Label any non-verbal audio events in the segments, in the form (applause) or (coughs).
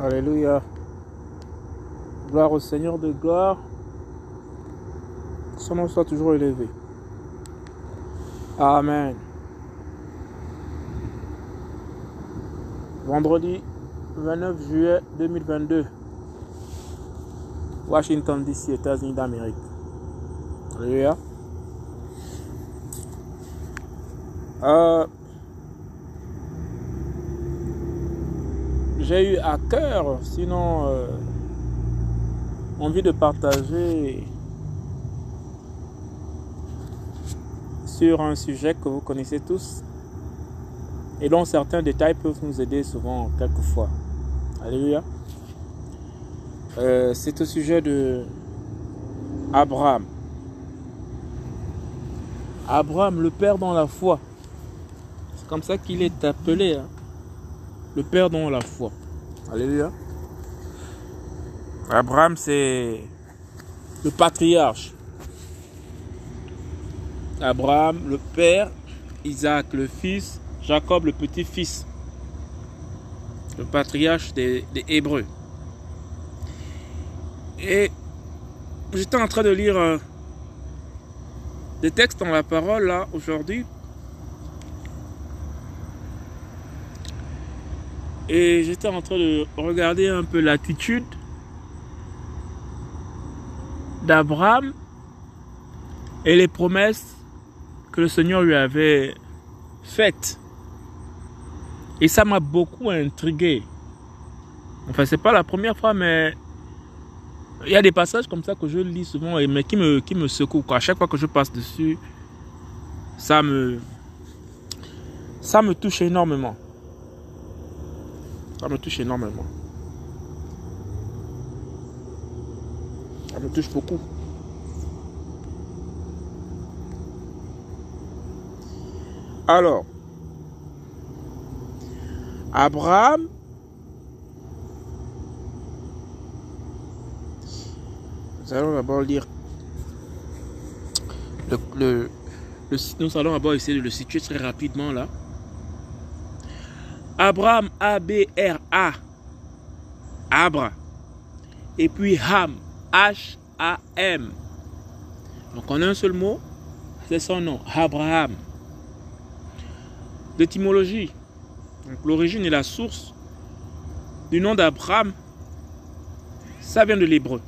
Alléluia. Gloire au Seigneur de gloire. Son nom soit toujours élevé. Amen. Vendredi 29 juillet 2022. Washington DC, États-Unis d'Amérique. Alléluia. Euh, j'ai eu à cœur, sinon euh, envie de partager sur un sujet que vous connaissez tous et dont certains détails peuvent nous aider souvent, quelquefois. Alléluia. Euh, c'est au sujet de Abraham. Abraham, le père dans la foi. C'est comme ça qu'il est appelé. Hein. Le père dans la foi. Alléluia. Abraham, c'est le patriarche. Abraham, le père, Isaac, le fils, Jacob, le petit-fils. Le patriarche des, des Hébreux. Et j'étais en train de lire euh, des textes dans la parole là aujourd'hui. Et j'étais en train de regarder un peu l'attitude d'Abraham et les promesses que le Seigneur lui avait faites. Et ça m'a beaucoup intrigué. Enfin, c'est pas la première fois, mais il y a des passages comme ça que je lis souvent, mais qui me, qui me secouent. À chaque fois que je passe dessus, ça me, ça me touche énormément. Ça me touche énormément. Ça me touche beaucoup. Alors, Abraham Nous allons d'abord lire le, le, le, nous allons d'abord essayer de le situer très rapidement là. Abraham, A-B-R-A. Abra. Et puis Ham, H-A-M. Donc en un seul mot, c'est son nom, Abraham. D'étymologie. L'origine et la source du nom d'Abraham, ça vient de l'hébreu.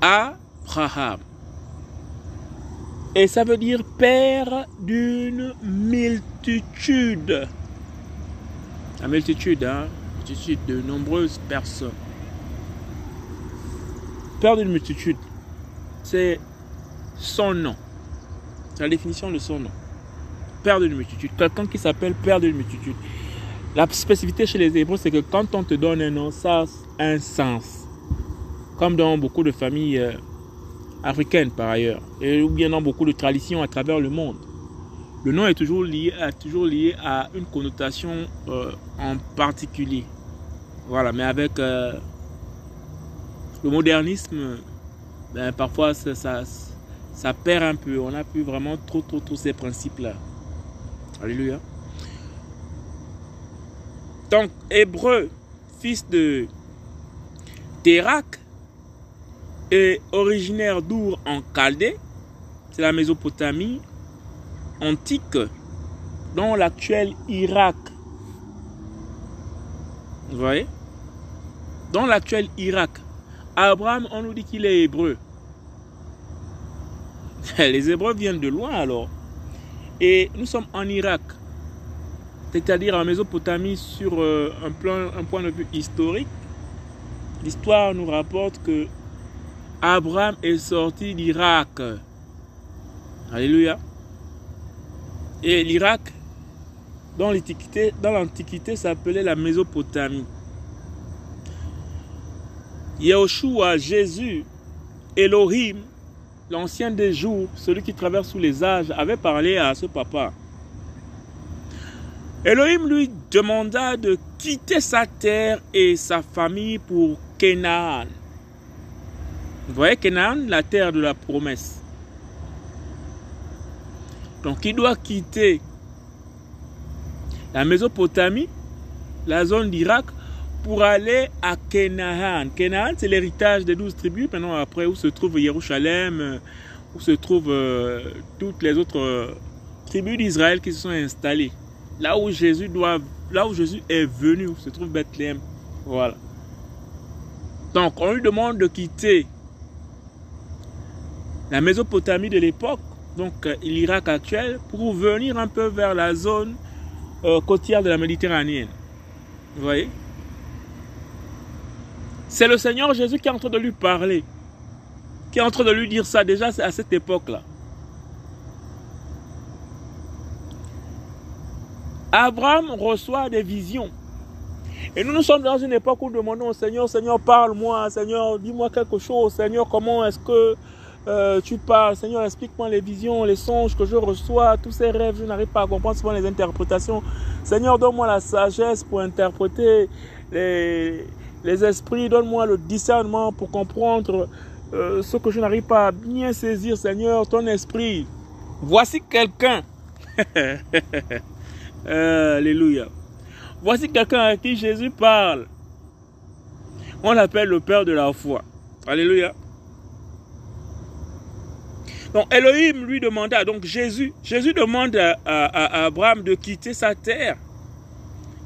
Abraham. Et ça veut dire père d'une multitude. La multitude, hein? Multitude de nombreuses personnes. Père d'une multitude. C'est son nom. C'est la définition de son nom. Père d'une multitude. Quelqu'un qui s'appelle père d'une multitude. La spécificité chez les Hébreux, c'est que quand on te donne un nom, ça a un sens. Comme dans beaucoup de familles africaines par ailleurs, et ou bien dans beaucoup de traditions à travers le monde. Le nom est toujours lié à, toujours lié à une connotation euh, en particulier. Voilà, mais avec euh, le modernisme, ben, parfois ça, perd un peu. On n'a plus vraiment trop, trop, trop ces principes-là. Alléluia. Donc, Hébreu, fils de Térak, est originaire d'Our en Chaldée, c'est la Mésopotamie antique, dans l'actuel Irak. Vous voyez? Dans l'actuel Irak. Abraham, on nous dit qu'il est hébreu. (laughs) Les Hébreux viennent de loin alors. Et nous sommes en Irak, c'est-à-dire en Mésopotamie sur euh, un, plan, un point de vue historique. L'histoire nous rapporte que Abraham est sorti d'Irak. Alléluia. Et l'Irak, dans l'Antiquité, s'appelait la Mésopotamie. Yahushua, Jésus, Elohim, l'ancien des jours, celui qui traverse sous les âges, avait parlé à ce papa. Elohim lui demanda de quitter sa terre et sa famille pour Canaan. Vous voyez Canaan, la terre de la promesse. Donc il doit quitter la Mésopotamie la zone d'Irak, pour aller à Canaan. Canaan, c'est l'héritage des douze tribus, maintenant après où se trouve Jérusalem, où se trouvent euh, toutes les autres euh, tribus d'Israël qui se sont installées. Là où Jésus doit, là où Jésus est venu, où se trouve Bethléem. Voilà. Donc on lui demande de quitter la Mésopotamie de l'époque, donc euh, l'Irak actuel, pour venir un peu vers la zone côtière de la Méditerranée. Vous voyez? C'est le Seigneur Jésus qui est en train de lui parler qui est en train de lui dire ça déjà à cette époque-là. Abraham reçoit des visions. Et nous, nous sommes dans une époque où nous demandons au Seigneur, Seigneur, parle-moi, Seigneur, dis-moi quelque chose, Seigneur, comment est-ce que euh, tu parles, Seigneur, explique-moi les visions, les songes que je reçois, tous ces rêves, je n'arrive pas à comprendre souvent les interprétations. Seigneur, donne-moi la sagesse pour interpréter les, les esprits, donne-moi le discernement pour comprendre euh, ce que je n'arrive pas à bien saisir, Seigneur, ton esprit. Voici quelqu'un. (laughs) Alléluia. Voici quelqu'un à qui Jésus parle. On l'appelle le Père de la foi. Alléluia. Donc Elohim lui demanda, donc Jésus, Jésus demande à, Abraham de quitter sa terre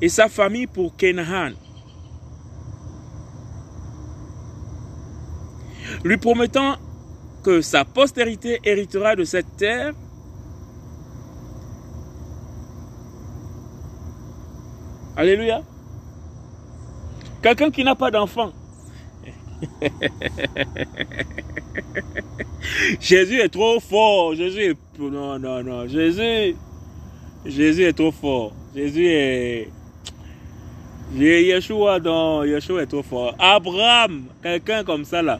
et sa famille pour Canaan. lui promettant que sa postérité héritera de cette terre. Alléluia. Quelqu'un qui n'a pas d'enfant. (laughs) (laughs) Jésus est trop fort. Jésus est... Non, non, non. Jésus... Jésus est trop fort. Jésus est... Yeshua, non. Yeshua est trop fort. Abraham, quelqu'un comme ça là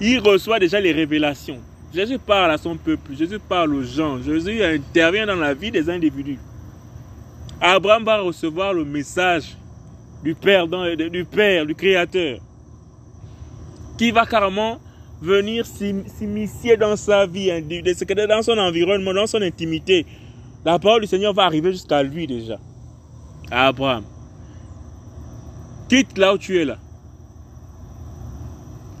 il reçoit déjà les révélations. Jésus parle à son peuple, Jésus parle aux gens, Jésus intervient dans la vie des individus. Abraham va recevoir le message du Père, du Père, du Créateur, qui va carrément venir s'immiscer dans sa vie, hein, dans son environnement, dans son intimité. La parole du Seigneur va arriver jusqu'à lui déjà. Abraham. Quitte là où tu es là.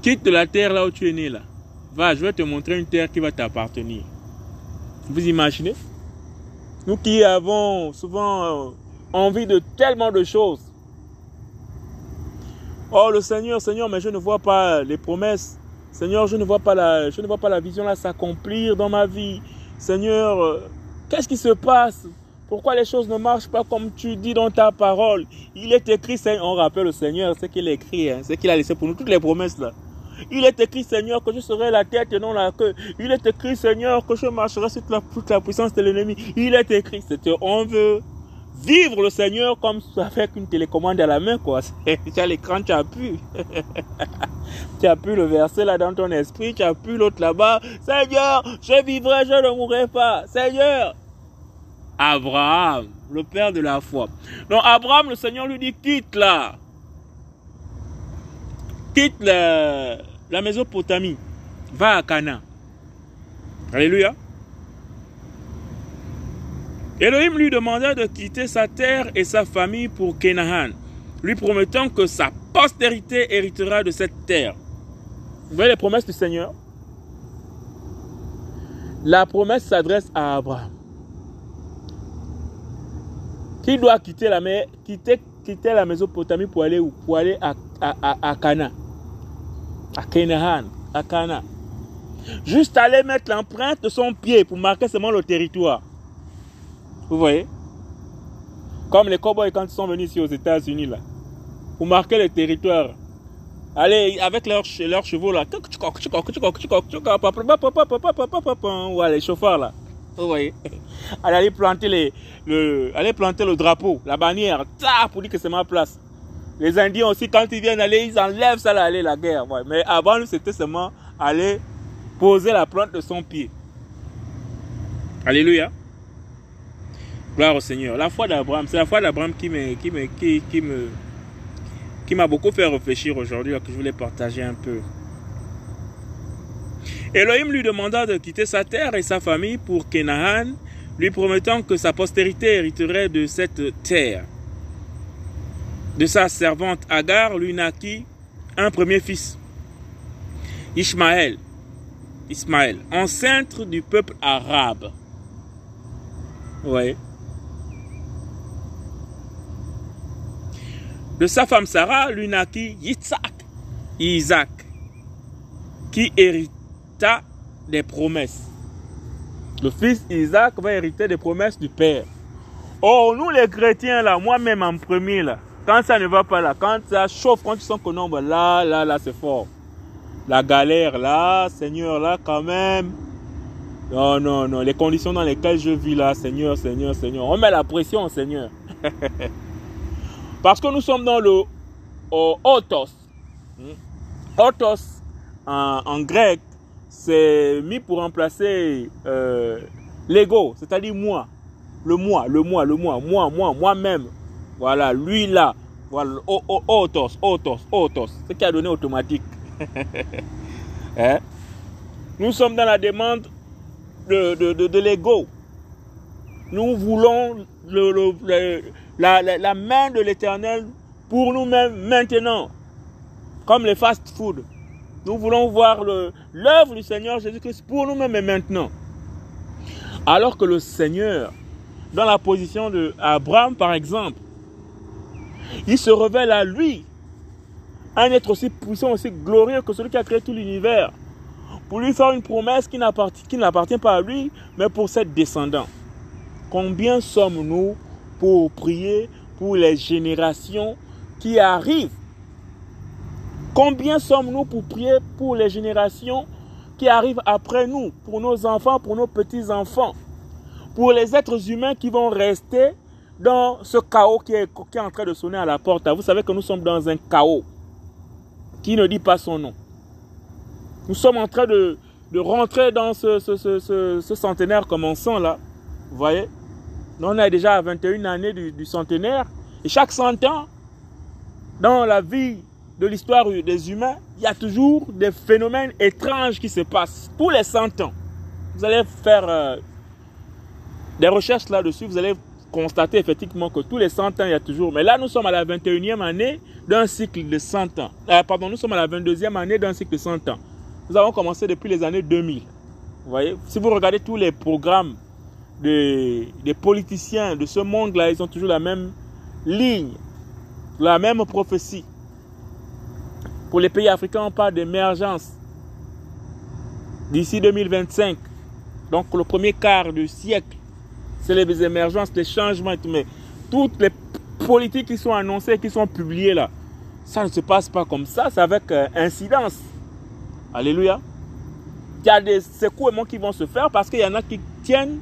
Quitte la terre là où tu es né là. Va, je vais te montrer une terre qui va t'appartenir. Vous imaginez? Nous qui avons souvent euh, envie de tellement de choses. Oh le Seigneur, Seigneur, mais je ne vois pas les promesses. Seigneur, je ne vois pas la, la vision là s'accomplir dans ma vie. Seigneur, euh, qu'est-ce qui se passe? Pourquoi les choses ne marchent pas comme tu dis dans ta parole? Il est écrit, on rappelle le Seigneur, ce qu'il a écrit, hein, ce qu'il a laissé pour nous, toutes les promesses là. Il est écrit, Seigneur, que je serai la tête et non la queue. Il est écrit, Seigneur, que je marcherai sur toute la, puissance de l'ennemi. Il est écrit, c'est on veut vivre le Seigneur comme avec une télécommande à la main, quoi. (laughs) Tu as l'écran, tu as pu. (laughs) tu as pu le verser là dans ton esprit, tu as pu l'autre là-bas. Seigneur, je vivrai, je ne mourrai pas. Seigneur. Abraham, le père de la foi. Donc Abraham, le Seigneur lui dit, quitte là quitte la, la Mésopotamie, va à Cana. Alléluia. Elohim lui demanda de quitter sa terre et sa famille pour Canaan, lui promettant que sa postérité héritera de cette terre. Vous voyez les promesses du Seigneur? La promesse s'adresse à Abraham. Qui doit quitter la, quitter, quitter la Mésopotamie pour aller où? Pour aller à, à, à Cana à Canaan, à Cana. Juste aller mettre l'empreinte de son pied pour marquer seulement le territoire. Vous voyez? Comme les cowboys quand ils sont venus ici aux États-Unis, là. Pour marquer le territoire. Allez, avec leurs, leurs chevaux, là. Ouais, les chauffeurs, là. Vous voyez (laughs) Allez, aller planter, les, le, aller planter le drapeau, la bannière, pour dire que c'est ma place. Les Indiens aussi, quand ils viennent aller, ils enlèvent ça, là, aller la guerre. Mais avant, c'était seulement aller poser la plante de son pied. Alléluia. Gloire au Seigneur. La foi d'Abraham, c'est la foi d'Abraham qui me, qui me, qui, qui me, qui m'a beaucoup fait réfléchir aujourd'hui, que je voulais partager un peu. Elohim lui demanda de quitter sa terre et sa famille pour Canaan, lui promettant que sa postérité hériterait de cette terre. de sa servante Agar lui naquit un premier fils, Ishmaël. Ismaël, enceinte du peuple arabe. Oui. De sa femme Sarah lui naquit Yitzhak, Isaac, qui hérita des promesses. Le fils Isaac va hériter des promesses du Père. Oh, nous les chrétiens, là, moi-même en premier, là, quand ça ne va pas là, quand ça chauffe, quand tu sens que non, là, là, là, c'est fort. La galère là, Seigneur, là, quand même. Non, non, non, les conditions dans lesquelles je vis là, Seigneur, Seigneur, Seigneur. On met la pression, Seigneur. (laughs) Parce que nous sommes dans le autos. Autos, en, grec, c'est mis pour remplacer euh, l'ego, c'est-à-dire moi. Le moi, le moi, le moi, moi, moi, moi-même. Voilà, lui là. Voilà, autos, autos, autos. Ce qui a donné automatique. (laughs) hein? Nous sommes dans la demande de, de, de, l'ego. Nous voulons le, la, main de l'éternel pour nous-mêmes maintenant. Comme les fast-food. Nous voulons voir l'œuvre du Seigneur Jésus-Christ pour nous-mêmes maintenant. Alors que le Seigneur, dans la position d'Abraham par exemple, il se révèle à lui, un être aussi puissant, aussi glorieux que celui qui a créé tout l'univers, pour lui faire une promesse qui n'appartient pas à lui, mais pour ses descendants. Combien sommes-nous pour prier pour les générations qui arrivent Combien sommes-nous pour prier pour les générations qui arrivent après nous, pour nos enfants, pour nos petits-enfants, pour les êtres humains qui vont rester dans ce chaos qui est, qui est en train de sonner à la porte. Vous savez que nous sommes dans un chaos qui ne dit pas son nom. Nous sommes en train de, de rentrer dans ce, ce, ce, ce, centenaire commençant là. Vous voyez? On est déjà à 21 années du, du centenaire. Et chaque 100 ans, dans la vie de l'histoire des humains, il y a toujours des phénomènes étranges qui se passent. Tous les 100 ans. Vous allez faire euh, des recherches là-dessus. Vous allez constater effectivement que tous les 100 ans, il y a toujours. Mais là, nous sommes à la 21e année d'un cycle de 100 ans. Euh, pardon, nous sommes à la 22e année d'un cycle de 100 ans. Nous avons commencé depuis les années 2000. Vous voyez? Si vous regardez tous les programmes des, des politiciens de ce monde-là, ils ont toujours la même ligne, la même prophétie. Pour les pays africains, on parle d'émergence d'ici 2025. Donc le premier quart du siècle c'est les émergences, les changements et tout. Mais toutes les politiques qui sont annoncées, qui sont publiées là, ça ne se passe pas comme ça, c'est avec euh, incidence. Alléluia. Il y a des secouements qui vont se faire parce qu'il y en a qui tiennent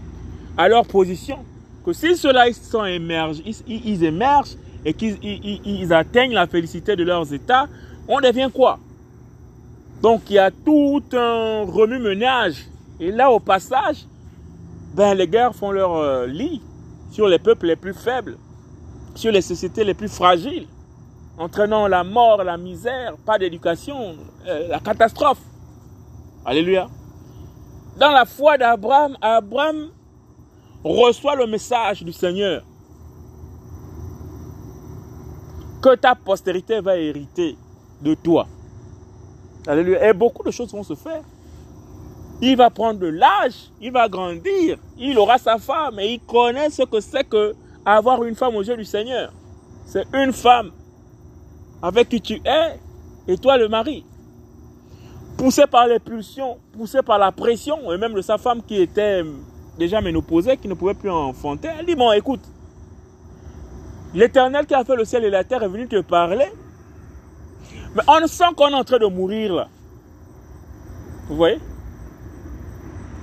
à leur position. Que si ceux-là ils, émergent, ils, émergent et qu'ils atteignent la félicité de leurs états, on devient quoi? Donc il y a tout un remue-menage. Et là, au passage, ben, les guerres font leur euh, lit sur les peuples les plus faibles, sur les sociétés les plus fragiles, entraînant la mort, la misère, pas d'éducation, euh, la catastrophe. Alléluia. Dans la foi d'Abraham, Abraham reçoit le message du Seigneur que ta postérité va hériter de toi. Alléluia. Et beaucoup de choses vont se faire. Il va prendre de l'âge, il va grandir, il aura sa femme et il connaît ce que c'est que avoir une femme aux yeux du Seigneur. C'est une femme avec qui tu es et toi le mari. Poussé par les pulsions, poussé par la pression, et même de sa femme qui était déjà ménopausée, qui ne pouvait plus enfanter, elle dit, bon écoute, l'éternel qui a fait le ciel et la terre est venu te parler, mais on sent qu'on est en train de mourir là. Vous voyez?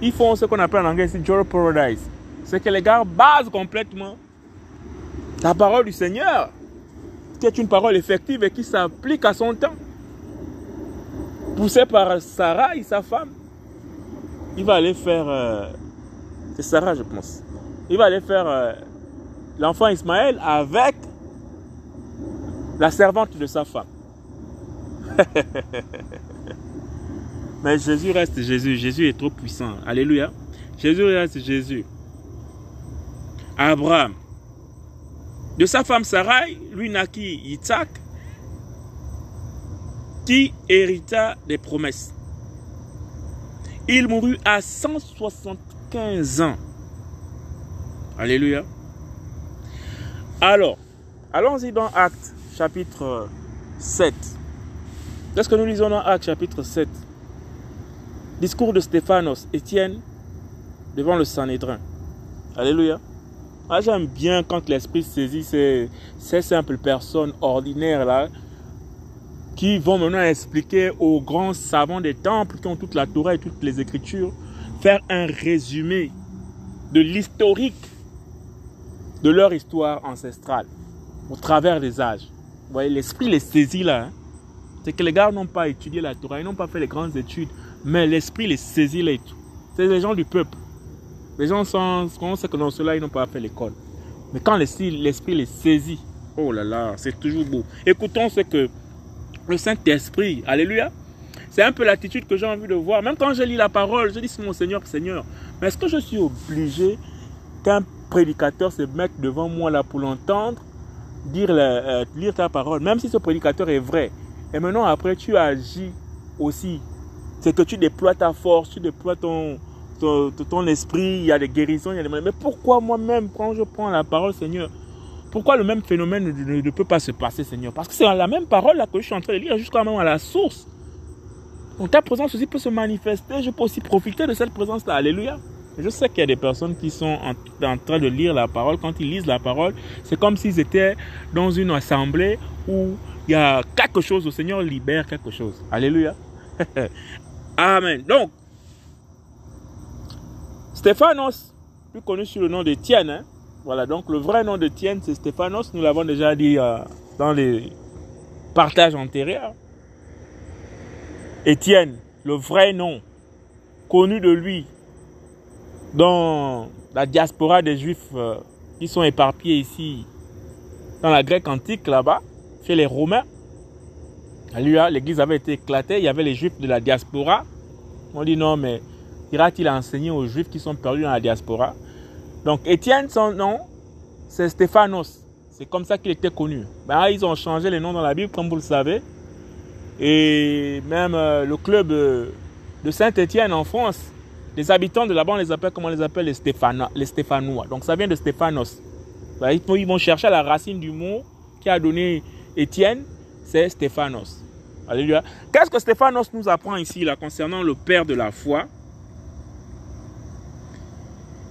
Ils font ce qu'on appelle en anglais ici Joy Paradise. C'est que les gars basent complètement la parole du Seigneur, qui est une parole effective et qui s'applique à son temps. Poussé par Sarah et sa femme, il va aller faire. Euh, c'est Sarah, je pense. Il va aller faire euh, l'enfant Ismaël avec la servante de sa femme. (laughs) Mais Jésus reste Jésus. Jésus est trop puissant. Alléluia. Jésus reste Jésus. Abraham. De sa femme Sarai, lui naquit Yitzhak, qui hérita des promesses. Il mourut à 175 ans. Alléluia. Alors, allons-y dans Actes chapitre 7. Qu'est-ce que nous lisons dans Actes chapitre 7 Discours de Stéphanos, Étienne, devant le Sanhédrin. Alléluia. Ah, J'aime bien quand l'Esprit saisit ces, ces simples personnes ordinaires là qui vont maintenant expliquer aux grands savants des temples qui ont toute la Torah et toutes les Écritures, faire un résumé de l'historique de leur histoire ancestrale au travers des âges. Vous voyez, l'esprit les saisit là. Hein. C'est que les gars n'ont pas étudié la Torah, ils n'ont pas fait les grandes études, mais l'esprit les saisit là et tout. C'est les gens du peuple. Les gens sont, on sait que dans cela, ils n'ont pas fait l'école. Mais quand l'esprit les saisit, oh là là, c'est toujours beau. Écoutons ce que le Saint-Esprit, alléluia, c'est un peu l'attitude que j'ai envie de voir. Même quand je lis la parole, je dis mon Seigneur, Seigneur. Mais est-ce que je suis obligé qu'un prédicateur se mette devant moi là pour l'entendre, dire, euh, lire ta parole, même si ce prédicateur est vrai? Et maintenant, après, tu agis aussi. C'est que tu déploies ta force, tu déploies ton, esprit, il y a des guérisons, il y a des... Mais pourquoi moi-même, quand je prends la parole, Seigneur, pourquoi le même phénomène ne, peut pas se passer, Seigneur? Parce que c'est la même parole là que je suis en train de lire jusqu'à la source. Donc ta présence aussi peut se manifester, je peux aussi profiter de cette présence-là. Alléluia. Je sais qu'il y a des personnes qui sont en, train de lire la parole. Quand ils lisent la parole, c'est comme s'ils étaient dans une assemblée où il y a quelque chose, le Seigneur libère quelque chose. Alléluia. (laughs) Amen. Donc, Stéphanos, plus connu sous le nom de Tienne, hein. voilà, donc le vrai nom de Tienne, c'est Stéphanos, nous l'avons déjà dit euh, dans les partages antérieurs. Étienne, le vrai nom connu de lui dans la diaspora des Juifs euh, qui sont éparpillés ici, dans la Grèce antique là-bas, chez les Romains. L'église avait été éclatée, il y avait les Juifs de la diaspora. On dit non, mais ira-t-il enseigner aux Juifs qui sont perdus dans la diaspora? Donc Étienne, son nom, c'est Stéphanos. C'est comme ça qu'il était connu. Ben, ils ont changé les noms dans la Bible, comme vous le savez. Et même euh, le club de Saint-Étienne en France, les habitants de là-bas, on les appelle, comment les appelle les, les Stéphanois. Donc ça vient de Stéphanos. Ben, ils vont chercher la racine du mot qui a donné Étienne, c'est Stéphanos. Alléluia. Qu'est-ce que Stéphanos nous apprend ici là, concernant le Père de la foi?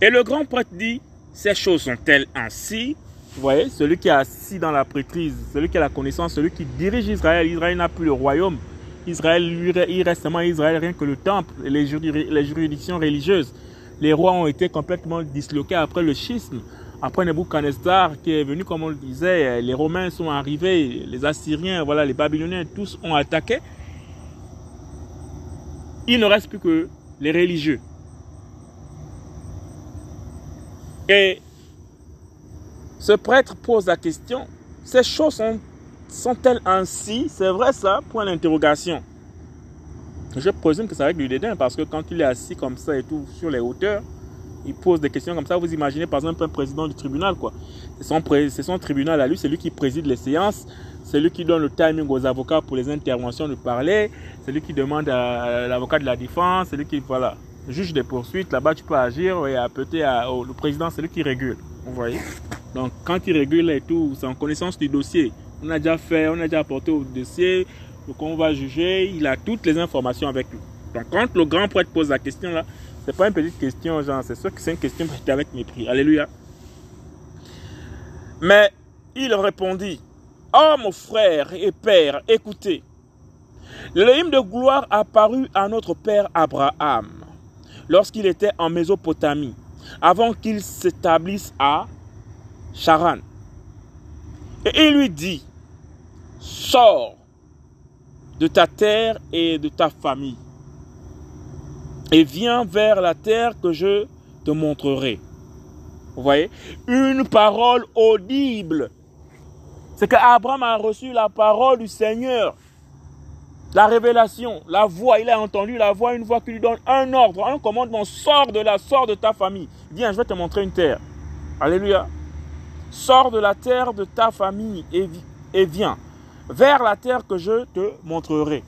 Et le grand prêtre dit, ces choses sont-elles ainsi? Vous voyez, celui qui est assis dans la prêtrise, celui qui a la connaissance, celui qui dirige Israël, Israël n'a plus le royaume. Israël, il reste seulement Israël, rien que le temple les, juridictions religieuses. Les rois ont été complètement disloqués après le schisme. Après Nebuchadnezzar qui est venu, comme on le disait, les Romains sont arrivés, les Assyriens, voilà, les Babyloniens, tous ont attaqué. Il ne reste plus que les religieux. Et ce prêtre pose la question, ces choses sont-elles ainsi? C'est vrai ça? Point d'interrogation. Je présume que c'est avec du dédain parce que quand il est assis comme ça et tout sur les hauteurs, il pose des questions comme ça. Vous imaginez par exemple un président du tribunal, quoi. C'est son, son, tribunal à lui, c'est lui qui préside les séances, c'est lui qui donne le timing aux avocats pour les interventions de parler, c'est lui qui demande à l'avocat de la défense, c'est lui qui, voilà juge des poursuites, là-bas tu peux agir et appeler à, le président, c'est lui qui régule. Vous voyez? Donc quand il régule et tout, c'est en connaissance du dossier. On a déjà fait, on a déjà apporté au dossier, donc on va juger, il a toutes les informations avec lui. Donc quand le grand prêtre pose la question là, c'est pas une petite question, genre, c'est sûr que c'est une question avec mépris. Alléluia. Mais il répondit, Oh mon frère et père, écoutez, hymne de gloire apparut à notre père Abraham lorsqu'il était en Mésopotamie, avant qu'il s'établisse à Charan. Et il lui dit, sors de ta terre et de ta famille et viens vers la terre que je te montrerai. Vous voyez? Une parole audible. C'est qu'Abraham a reçu la parole du Seigneur. La révélation, la voix, il a entendu la voix, une voix qui lui donne un ordre, un commandement. Sors de la sort de ta famille. Viens, je vais te montrer une terre. Alléluia. sors de la terre de ta famille et, viens vers la terre que je te montrerai.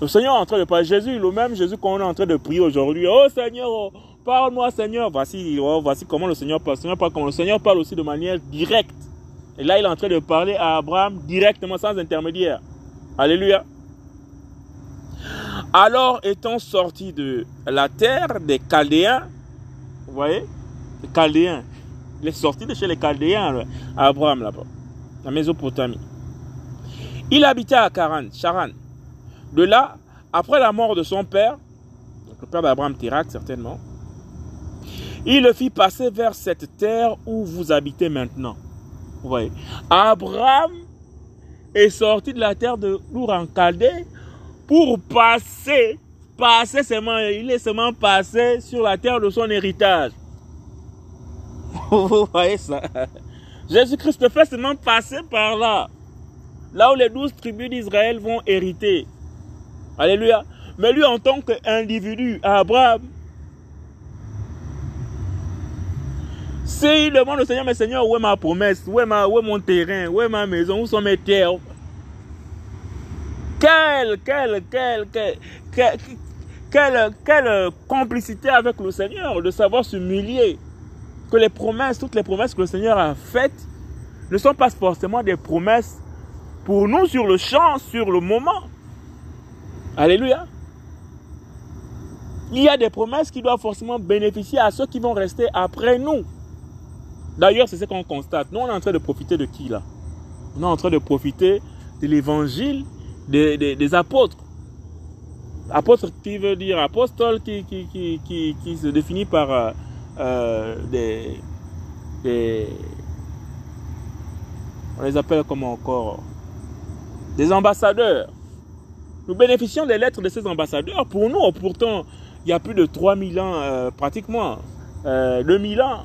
Le Seigneur est en train de parler. Jésus, le même Jésus qu'on est en train de prier aujourd'hui. Oh Seigneur, oh, parle-moi Seigneur. Voici, oh, voici comment le Seigneur parle. Le Seigneur parle, le Seigneur parle aussi de manière directe. Et là, il est en train de parler à Abraham directement, sans intermédiaire. Alléluia. Alors étant sorti de la terre des Chaldéens, vous voyez, les Chaldéens, il est sorti de chez les Chaldéens, Abraham là-bas, la Mésopotamie. Il habitait à Charan, Charan. De là, après la mort de son père, le père d'Abraham Térac certainement, il le fit passer vers cette terre où vous habitez maintenant. Vous voyez, Abraham est sorti de la terre de Lour en pour passer, passer seulement, il est seulement passé sur la terre de son héritage. (laughs) Vous voyez ça? Jésus-Christ fait seulement passer par là. Là où les douze tribus d'Israël vont hériter. Alléluia. Mais lui, en tant qu'individu, Abraham, s'il demande au Seigneur, mais Seigneur, où est ma promesse? Où est, ma, où est mon terrain? Où est ma maison? Où sont mes terres? Quelle, quelle, quelle, quelle, quelle, complicité avec le Seigneur de savoir s'humilier. Que les promesses, toutes les promesses que le Seigneur a faites ne sont pas forcément des promesses pour nous sur le champ, sur le moment. Alléluia. Il y a des promesses qui doivent forcément bénéficier à ceux qui vont rester après nous. D'ailleurs, c'est ce qu'on constate. Nous, on est en train de profiter de qui là? On est en train de profiter de l'évangile des, des, apôtres. Apôtre qui veut dire apostole qui, qui, qui, qui, se définit par euh, euh, des, On les appelle comment encore? Des ambassadeurs. Nous bénéficions des lettres de ces ambassadeurs. Pour nous, pourtant, il y a plus de 3000 ans, euh, pratiquement, 2000 ans,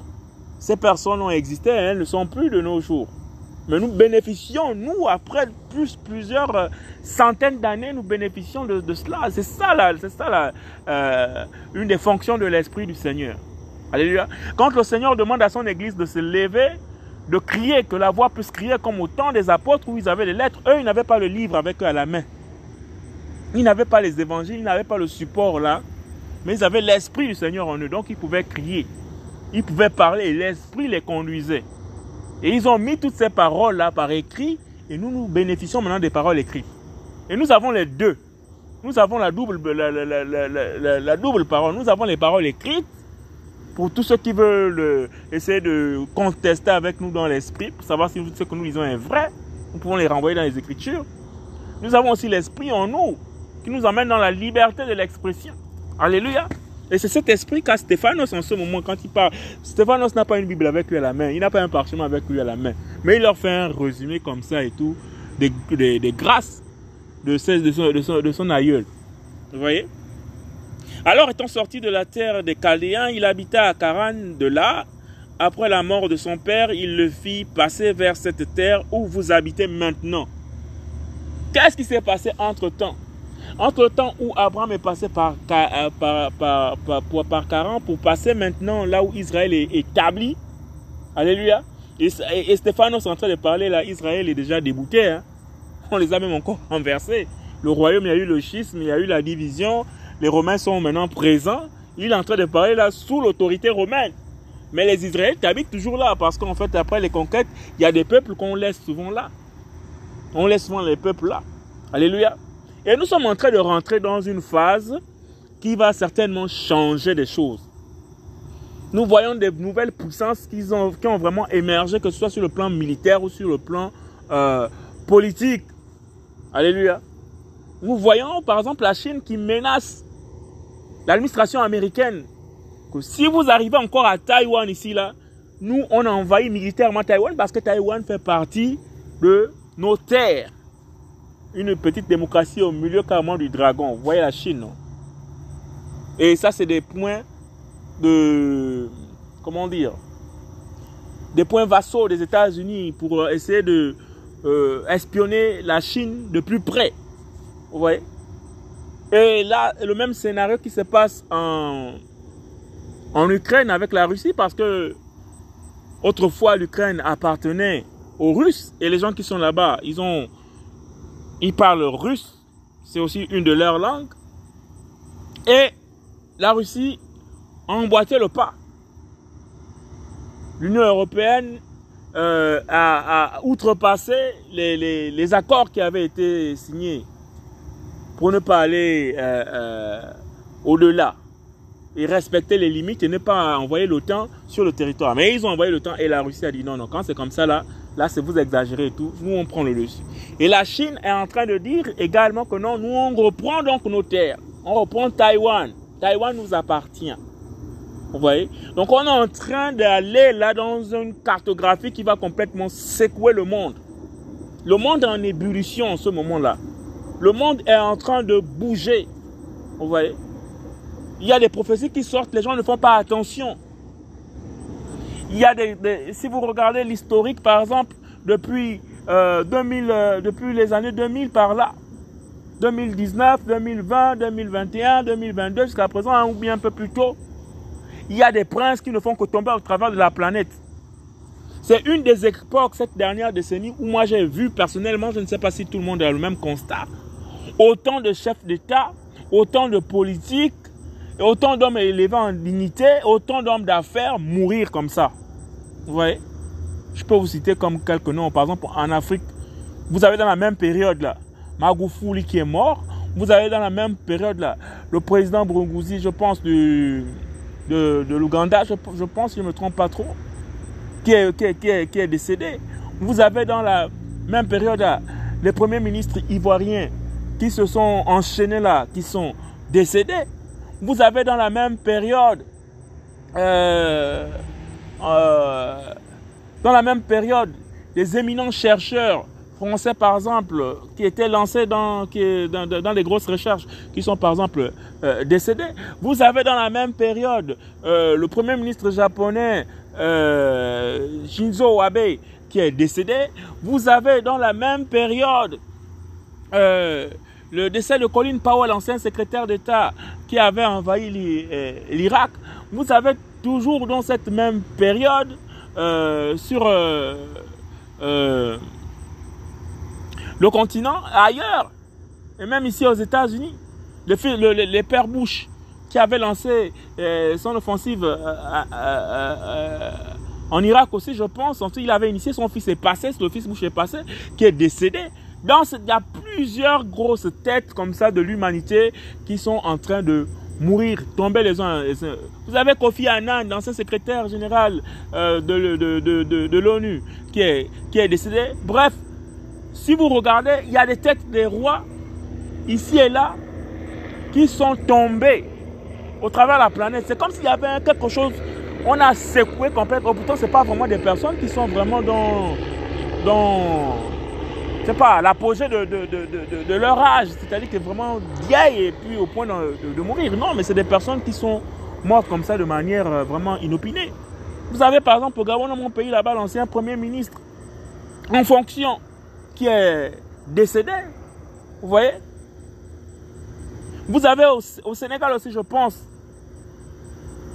ces personnes ont existé, elles ne sont plus de nos jours. Mais nous bénéficions, nous, après plus, plusieurs euh, centaines d'années, nous bénéficions de, cela. C'est ça, là, c'est ça, là, euh, une des fonctions de l'Esprit du Seigneur. Alléluia. Quand le Seigneur demande à son Église de se lever, de crier, que la voix puisse crier comme au temps des apôtres où ils avaient les lettres, eux, ils n'avaient pas le livre avec eux à la main. Ils n'avaient pas les évangiles, ils n'avaient pas le support là, mais ils avaient l'Esprit du Seigneur en eux, donc ils pouvaient crier. Ils pouvaient parler l'Esprit les conduisait. Et ils ont mis toutes ces paroles-là par écrit et nous, nous bénéficions maintenant des paroles écrites. Et nous avons les deux. Nous avons la double, la, double parole. Nous avons les paroles écrites pour tous ceux qui veulent euh, essayer de contester avec nous dans l'esprit, pour savoir si ce que nous lisons est vrai. Nous pouvons les renvoyer dans les Écritures. Nous avons aussi l'esprit en nous qui nous emmène dans la liberté de l'expression. Alléluia. Et c'est cet esprit qu'a Stéphanos en ce moment quand il parle. Stéphanos n'a pas une Bible avec lui à la main, il n'a pas un parchemin avec lui à la main. Mais il leur fait un résumé comme ça et tout, des, des, grâces de, son, de, son, de son aïeul. Vous voyez? Alors étant sorti de la terre des Chaldéens, il habita à Charan de là. Après la mort de son père, il le fit passer vers cette terre où vous habitez maintenant. Qu'est-ce qui s'est passé entre-temps? Entre le temps où Abraham est passé par, euh, par, par, par, Caran pour passer maintenant là où Israël est établi. Alléluia. Et, et, Stéphanos est en train de parler là, Israël est déjà débouté. Hein. On les a même encore (laughs) renversés. Le royaume, il y a eu le schisme, il y a eu la division. Les Romains sont maintenant présents. Il est en train de parler là sous l'autorité romaine. Mais les Israélites habitent toujours là parce qu'en fait, après les conquêtes, il y a des peuples qu'on laisse souvent là. On laisse souvent les peuples là. Alléluia. Et nous sommes en train de rentrer dans une phase qui va certainement changer des choses. Nous voyons des nouvelles puissances qui ont, qui ont vraiment émergé, que ce soit sur le plan militaire ou sur le plan euh, politique. Alléluia. Nous voyons par exemple la Chine qui menace l'administration américaine. Que si vous arrivez encore à Taïwan ici, là, nous, on a envahi militairement Taïwan parce que Taïwan fait partie de nos terres une petite démocratie au milieu carrément du dragon. Vous voyez la Chine, Et ça, c'est des points de... Comment dire? Des points vassaux des États-Unis pour essayer de euh, espionner la Chine de plus près. Vous voyez? Et là, le même scénario qui se passe en, en Ukraine avec la Russie parce que autrefois l'Ukraine appartenait aux Russes et les gens qui sont là-bas, ils ont, ils parlent russe, c'est aussi une de leurs langues. Et la Russie a emboîté le pas. L'Union européenne euh, a, outrepassé les, accords qui avaient été signés pour ne pas aller euh, euh, au-delà et respecter les limites et ne pas envoyer l'OTAN sur le territoire. Mais ils ont envoyé l'OTAN et la Russie a dit non, non, quand c'est comme ça là, là c'est vous exagérez et tout, nous on prend le dessus. Et la Chine est en train de dire également que non, nous on reprend donc nos terres, on reprend Taïwan, Taïwan nous appartient. Vous voyez? Donc on est en train d'aller là dans une cartographie qui va complètement secouer le monde. Le monde est en ébullition en ce moment-là. Le monde est en train de bouger. Vous voyez? Il y a des prophéties qui sortent, les gens ne font pas attention. Il y a des, si vous regardez l'historique, par exemple, depuis, 2000, euh, euh, depuis les années 2000 par là, 2019, 2020, 2021, 2022 jusqu'à présent, hein, ou bien un peu plus tôt, il y a des princes qui ne font que tomber au travers de la planète. C'est une des époques, cette dernière décennie, où moi j'ai vu personnellement, je ne sais pas si tout le monde a le même constat, autant de chefs d'État, autant de politiques, autant d'hommes élevés en dignité, autant d'hommes d'affaires mourir comme ça. Vous voyez? Je peux vous citer comme quelques noms. Par exemple, en Afrique, vous avez dans la même période là, Magoufouli qui est mort. Vous avez dans la même période là, le président Brunguzi, je pense, du, de, l'Ouganda, je, pense, je ne me trompe pas trop, qui est, qui, est, décédé. Vous avez dans la même période les premiers ministres ivoiriens qui se sont enchaînés là, qui sont décédés. Vous avez dans la même période, euh, euh, dans la même période, des éminents chercheurs français, par exemple, qui étaient lancés dans, dans, les grosses recherches, qui sont, par exemple, euh, décédés. Vous avez dans la même période le premier ministre japonais, Shinzo Abe, qui est décédé. Vous avez dans la même période le décès de Colin Powell, ancien secrétaire d'État, qui avait envahi l'Irak. Vous avez toujours dans cette même période sur le continent, ailleurs, et même ici aux États-Unis. les pères Bush qui avaient lancé euh, son offensive euh, euh, en Irak aussi, je pense. Il avait initié, son fils est passé, le fils Bush est passé, qui est décédé. Dans a plusieurs grosses têtes comme ça de l'humanité qui sont en train de mourir, tomber les uns. Vous avez Kofi Annan, l'ancien secrétaire général de, l'ONU, qui est, qui est décédé. Bref, si vous regardez, il y a des têtes des rois, ici et là, qui sont tombés au travers de la planète. C'est comme s'il y avait quelque chose, on a secoué complètement. Pourtant, ce pas vraiment des personnes qui sont vraiment dans, dans c'est pas, l'apogée de, de, leur âge. C'est-à-dire que vraiment vieilles et puis au point de, mourir. Non, mais c'est des personnes qui sont mortes comme ça de manière euh, vraiment inopinée. Vous avez par exemple au Gabon, dans mon pays, là-bas, l'ancien premier ministre en fonction qui est décédé. Vous voyez? Vous avez au, Sénégal aussi, je pense.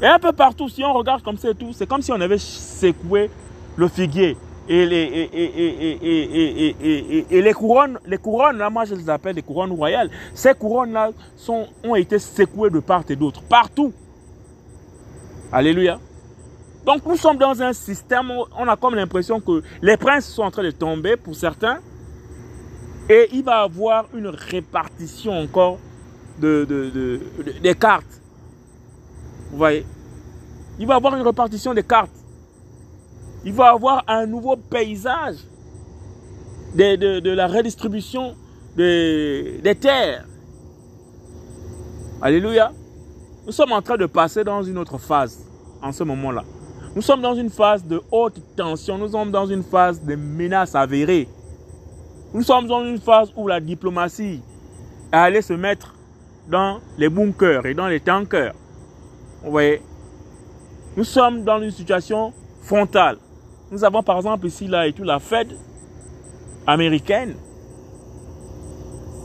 Et un peu partout, si on regarde comme ça et tout, c'est comme si on avait secoué le figuier. Et les, et, les couronnes, les couronnes, là, moi je les appelle les couronnes royales. Ces couronnes-là ont été secouées de part et d'autre, partout. Alléluia. Donc nous sommes dans un système où on a comme l'impression que les princes sont en train de tomber pour certains. Et il va avoir une répartition encore de, des cartes. Vous voyez Il va avoir une répartition des cartes. Il va avoir un nouveau paysage de, la redistribution des, des terres. Alléluia. Nous sommes en train de passer dans une autre phase en ce moment-là. Nous sommes dans une phase de haute tension, nous sommes dans une phase de menace avérée. Nous sommes dans une phase où la diplomatie est allée se mettre dans les bunkers et dans les tankers. Vous voyez? Nous sommes dans une situation frontale. Nous avons par exemple ici et tout la Fed américaine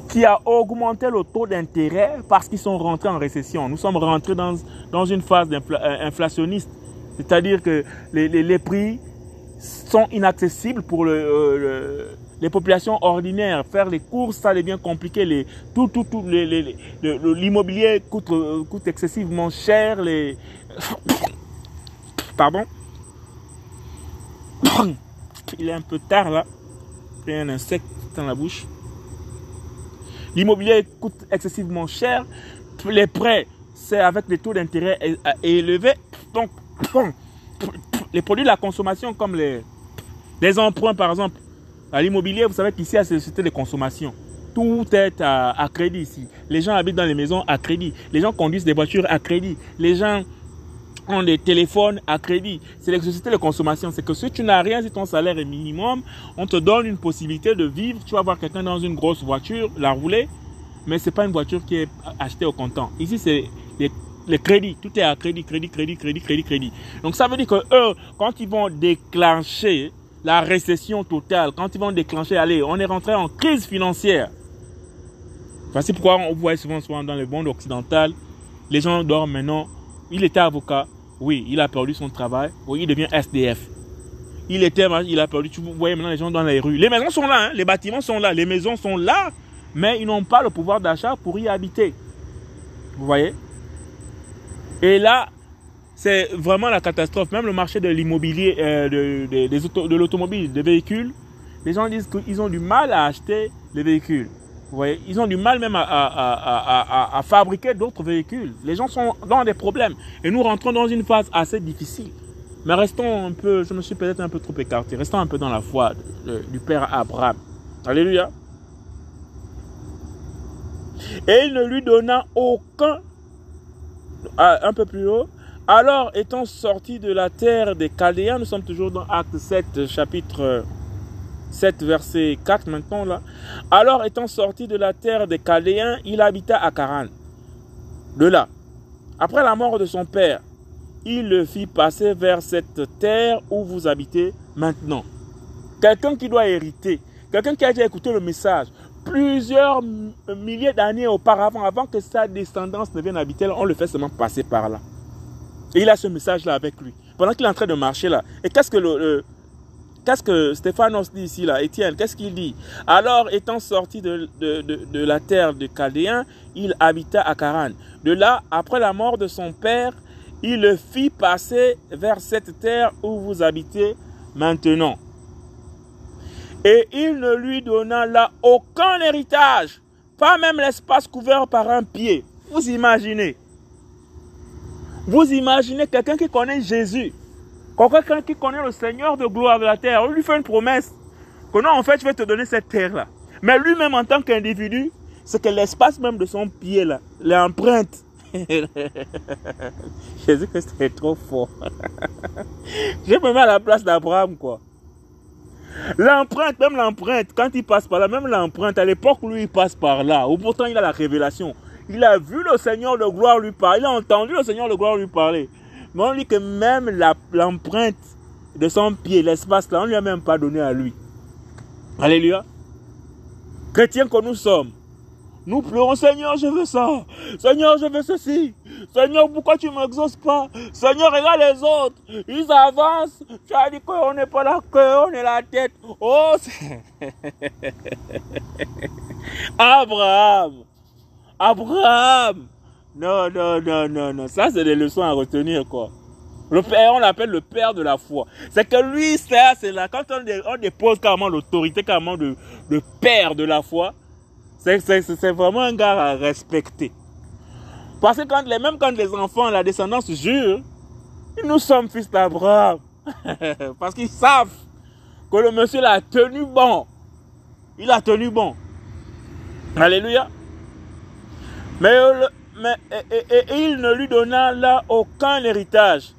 qui a augmenté le taux d'intérêt parce qu'ils sont rentrés en récession. Nous sommes rentrés dans, dans une phase euh, inflationniste c'est-à-dire que les, prix sont inaccessibles pour le, les populations ordinaires. Faire les courses, ça devient compliqué. Les, tout, tout, tout, l'immobilier coûte, coûte excessivement cher. Les, (coughs) pardon. Il est un peu tard là. Il y a un insecte dans la bouche. L'immobilier coûte excessivement cher. Les prêts, c'est avec des taux d'intérêt élevés. Donc, les produits de la consommation comme les, emprunts par exemple, à l'immobilier, vous savez qu'ici, à la société de consommation, tout est à, crédit ici. Les gens habitent dans les maisons à crédit. Les gens conduisent des voitures à crédit. Les gens ont des téléphones à crédit. C'est les sociétés de consommation. C'est que si tu n'as rien, si ton salaire est minimum, on te donne une possibilité de vivre. Tu vas voir quelqu'un dans une grosse voiture, la rouler, mais c'est pas une voiture qui est achetée au comptant. Ici, c'est les, les, crédits. Tout est à crédit, crédit, crédit, crédit, crédit, crédit. Donc ça veut dire que eux, quand ils vont déclencher la récession totale, quand ils vont déclencher, allez, on est rentré en crise financière. Voici pourquoi on voit souvent, souvent dans le monde occidental, les gens dorment maintenant. Il était avocat, oui, il a perdu son travail, oui, il devient SDF. Il était, il a perdu, tu voyez maintenant les gens dans les rues. Les maisons sont là, hein, les bâtiments sont là, les maisons sont là, mais ils n'ont pas le pouvoir d'achat pour y habiter. Vous voyez? Et là, c'est vraiment la catastrophe. Même le marché de l'immobilier, euh, de, l'automobile, des véhicules, les gens disent qu'ils ont du mal à acheter les véhicules. Vous voyez, ils ont du mal même à, fabriquer d'autres véhicules. Les gens sont dans des problèmes. Et nous rentrons dans une phase assez difficile. Mais restons un peu, je me suis peut-être un peu trop écarté, restons un peu dans la foi du Père Abraham. Alléluia. Et il ne lui donna aucun, un peu plus haut, alors, étant sorti de la terre des Chaldéens, nous sommes toujours dans Acte 7, chapitre 7, verset 4 maintenant là. Alors, étant sorti de la terre des Chaldéens, il habita à Caran. De là, après la mort de son père, il le fit passer vers cette terre où vous habitez maintenant. Quelqu'un qui doit hériter, quelqu'un qui a déjà écouté le message plusieurs milliers d'années auparavant, avant que sa descendance ne vienne habiter, on le fait seulement passer par là. Et il a ce message-là avec lui. Pendant qu'il est en train de marcher là. Et qu'est-ce que le, qu'est-ce que Stéphanos dit ici là? Étienne, qu'est-ce qu'il dit? Alors, étant sorti de, la terre de Chaldéen, il habita à Caran. De là, après la mort de son père, il le fit passer vers cette terre où vous habitez maintenant. Et il ne lui donna là aucun héritage, pas même l'espace couvert par un pied. Vous imaginez? Vous imaginez quelqu'un qui connaît Jésus, quelqu'un qui connaît le Seigneur de gloire de la terre, on lui fait une promesse que non, en fait, je vais te donner cette terre-là. Mais lui-même, en tant qu'individu, c'est que l'espace même de son pied, là, l'empreinte. (laughs) Jésus Christ est trop fort. (laughs) je me mets à la place d'Abraham, quoi. L'empreinte, même l'empreinte, quand il passe par là, même l'empreinte, à l'époque, lui, il passe par là. Ou pourtant, il a la révélation. Il a vu le Seigneur de gloire lui parler. Il a entendu le Seigneur de gloire lui parler. Mais on dit que même l'empreinte de son pied, l'espace là, on ne lui a même pas donné à lui. Alléluia. Chrétiens que nous sommes, nous pleurons, Seigneur, je veux ça. Seigneur, je veux ceci. Seigneur, pourquoi tu ne m'exauces pas? Seigneur, regarde les autres. Ils avancent. Tu as dit qu'on n'est pas la queue, on est la tête. Oh, (laughs) Abraham. Abraham Non, non, non, non, non. Ça, c'est des leçons à retenir, quoi. Le père, on l'appelle le père de la foi. C'est que lui, ça, c'est là. Quand on, dépose carrément l'autorité, carrément de, père de la foi, c'est vraiment un gars à respecter. Parce que même quand les enfants, la descendance jurent, nous sommes fils d'Abraham. (laughs) Parce qu'ils savent que le monsieur l'a tenu bon. Il a tenu bon. Alléluia. Mais, et, il ne lui donna là aucun héritage,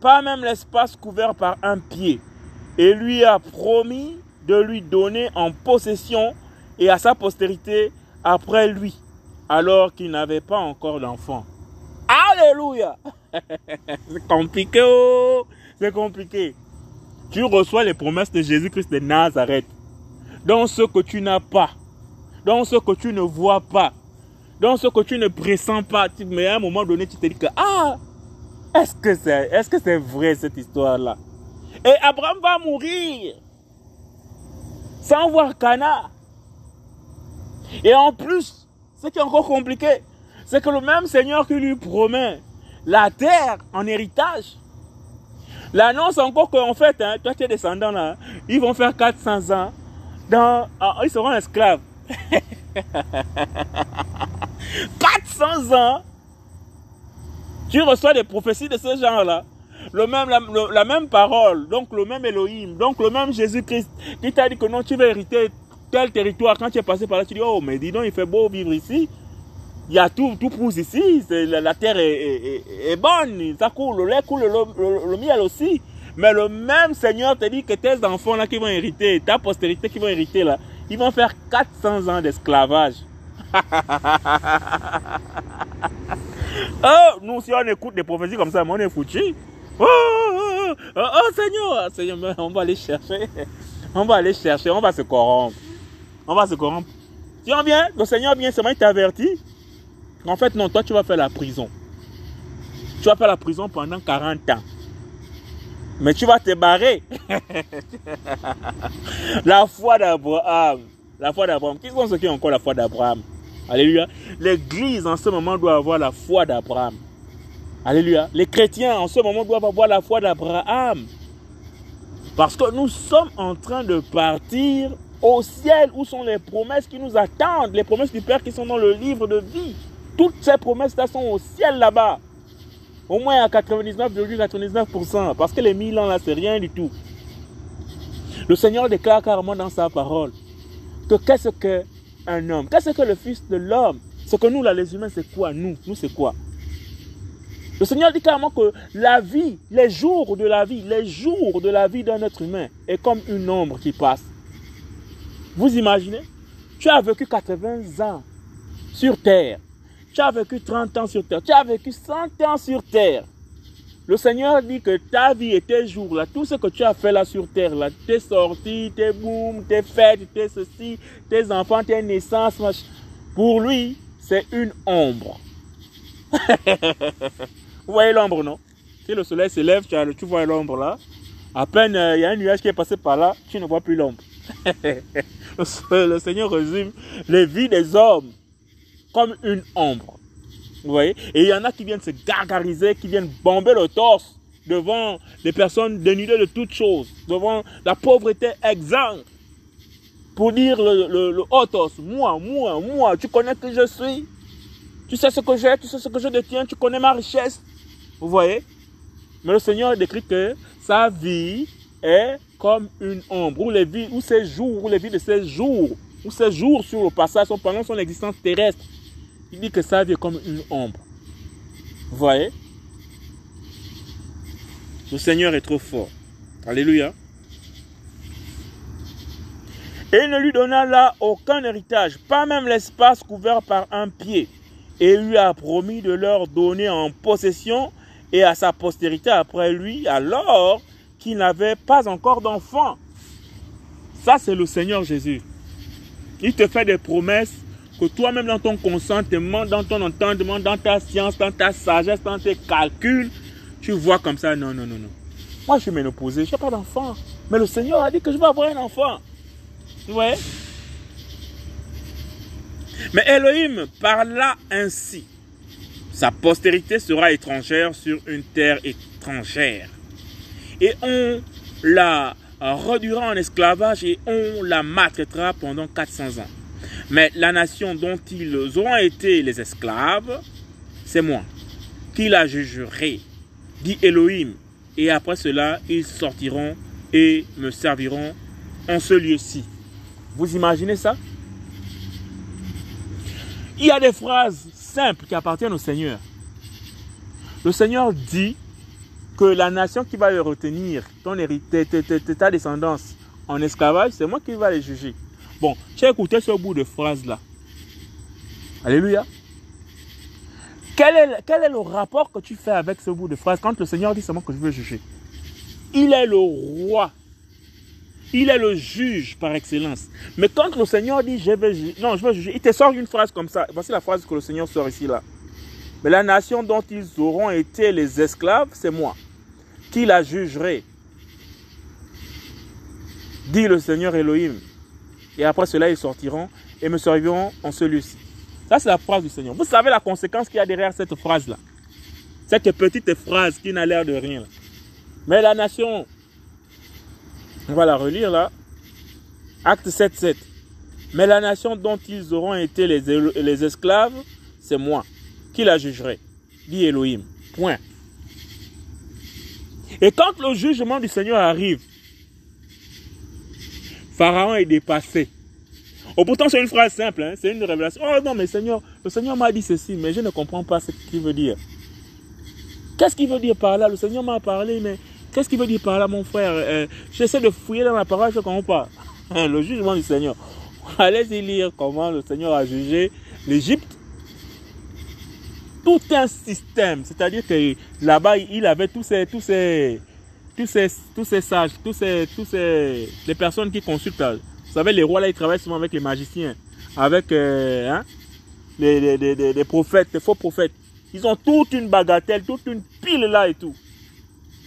pas même l'espace couvert par un pied, et lui a promis de lui donner en possession et à sa postérité après lui, alors qu'il n'avait pas encore d'enfant. Alléluia (laughs) C'est compliqué, oh c'est compliqué. Tu reçois les promesses de Jésus-Christ de Nazareth dans ce que tu n'as pas, dans ce que tu ne vois pas, dans ce que tu ne pressens pas, mais à un moment donné, tu te dis que, ah, est-ce que c'est est -ce c'est vrai cette histoire-là? Et Abraham va mourir sans voir Cana. Et en plus, ce qui est encore compliqué, c'est que le même Seigneur qui lui promet la terre en héritage, l'annonce encore qu'en fait, hein, toi tes descendants là, ils vont faire 400 ans, dans, ah, ils seront esclaves. (laughs) 400 ans, tu reçois des prophéties de ce genre-là. Le même, la, même parole, donc le même Elohim, donc le même Jésus-Christ qui t'a dit que non, tu vas hériter tel territoire. Quand tu es passé par là, tu dis, oh, mais dis donc, il fait beau vivre ici. Il y a tout, pousse ici. La, la, terre est, bonne. Ça coule, le lait coule, le, miel aussi. Mais le même Seigneur te dit que tes enfants là qui vont hériter, ta postérité qui vont hériter là, ils vont faire 400 ans d'esclavage. (laughs) oh, nous, si on écoute des prophéties comme ça, on est foutu. Oh, oh, oh, oh, Seigneur, Seigneur, on va aller chercher. On va aller chercher, on va se corrompre. On va se corrompre. Si on le Seigneur vient seulement, il t'avertit. En fait, non, toi, tu vas faire la prison. Tu vas faire la prison pendant 40 ans. Mais tu vas te barrer. (laughs) la foi d'Abraham. La foi d'Abraham. Qui sont ceux qui ont encore la foi d'Abraham? Alléluia. L'église en ce moment doit avoir la foi d'Abraham. Alléluia. Les chrétiens en ce moment doivent avoir la foi d'Abraham. Parce que nous sommes en train de partir au ciel où sont les promesses qui nous attendent, les promesses du Père qui sont dans le livre de vie. Toutes ces promesses-là sont au ciel là-bas. Au moins à 99,99%. parce que les mille ans là, c'est rien du tout. Le Seigneur déclare carrément dans sa parole que qu'est-ce qu'un homme Qu'est-ce que le Fils de l'homme? Ce que nous, là, les humains, c'est quoi? Nous, nous, c'est quoi? Le Seigneur dit carrément que la vie, les jours de la vie, les jours de la vie d'un être humain est comme une ombre qui passe. Vous imaginez? Tu as vécu 80 ans sur terre. Tu as vécu 30 ans sur terre. Tu as vécu 100 ans sur terre. Le Seigneur dit que ta vie et tes jours, là, tout ce que tu as fait là sur terre, là, tes sorties, tes booms, tes fêtes, tes ceci, tes enfants, tes naissances, pour lui, c'est une ombre. (laughs) Vous voyez l'ombre, non? Si le soleil se lève, tu, vois l'ombre là. À peine euh, il y a un nuage qui est passé par là, tu ne vois plus l'ombre. (laughs) le Seigneur résume les vies des hommes comme une ombre. Vous voyez? Et il y en a qui viennent se gargariser, qui viennent bomber le torse devant les personnes dénudées de toutes choses, devant la pauvreté exempte. Pour dire le, le, le moi, moi, moi, tu connais que je suis. Tu sais ce que j'ai, tu sais ce que je détiens, tu connais ma richesse. Vous voyez? Mais le Seigneur décrit que sa vie est comme une ombre, ou les vies, ses jours, ou les vies de ses jours, ou ses jours sur le passage sont pendant son existence terrestre. Il dit que sa vie est comme une ombre. Vous voyez? Le Seigneur est trop fort. Alléluia. Et il ne lui donna là aucun héritage, pas même l'espace couvert par un pied. Et lui a promis de leur donner en possession et à sa postérité après lui, alors qu'il n'avait pas encore d'enfant. Ça, c'est le Seigneur Jésus. Il te fait des promesses que toi-même dans ton consentement, dans ton entendement, dans ta science, dans ta sagesse, dans tes calculs, tu vois comme ça, non, non, non, non. Moi, je suis ménopausé, je n'ai pas d'enfant. Mais le Seigneur a dit que je vais avoir un enfant. Voyez? Mais Elohim parla ainsi. Sa postérité sera étrangère sur une terre étrangère. Et on la réduira en esclavage et on la maltraitera pendant 400 ans. Mais la nation dont ils auront été les esclaves, c'est moi qui la jugerai, dit Elohim. Et après cela, ils sortiront et me serviront en ce lieu-ci. Vous imaginez ça? Il y a des phrases simples qui appartiennent au Seigneur. Le Seigneur dit que la nation qui va le retenir, ton hérité, ta descendance en esclavage, c'est moi qui vais les juger. Bon, tu as écouté ce bout de phrase-là. Alléluia. Quel est, quel est le rapport que tu fais avec ce bout de phrase quand le Seigneur dit seulement que je veux juger? Il est le roi. Il est le juge par excellence. Mais quand le Seigneur dit je vais juger, non, je veux juger, il te sort une phrase comme ça. Voici la phrase que le Seigneur sort ici là. Mais la nation dont ils auront été les esclaves, c'est moi qui la jugerai dit le Seigneur Elohim. Et après cela, ils sortiront et me serviront en celui-ci. Ça, c'est la phrase du Seigneur. Vous savez la conséquence qu'il y a derrière cette phrase-là. Cette petite phrase qui n'a l'air de rien. Mais la nation, on va la relire là. Acte 7, 7. Mais la nation dont ils auront été les, les esclaves, c'est moi qui la jugerai, dit Elohim. Point. Et quand le jugement du Seigneur arrive, Pharaon est dépassé. Oh, pourtant, c'est une phrase simple, hein, c'est une révélation. Oh non, mais Seigneur, le Seigneur m'a dit ceci, mais je ne comprends pas ce qu'il veut dire. Qu'est-ce qu'il veut dire par là? Le Seigneur m'a parlé, mais qu'est-ce qu'il veut dire par là, mon frère? Euh, J'essaie de fouiller dans la parole, je ne comprends pas. (laughs) le jugement du Seigneur. (laughs) Allez-y lire comment le Seigneur a jugé l'Égypte. Tout un système, c'est-à-dire que là-bas, il avait tous ces, tous tous ces, tous ces sages, tous ces, tous ces, les personnes qui consultent. Vous savez, les rois là, ils travaillent souvent avec les magiciens, avec euh, hein, les, les, les, prophètes, les faux prophètes. Ils ont toute une bagatelle, toute une pile là et tout,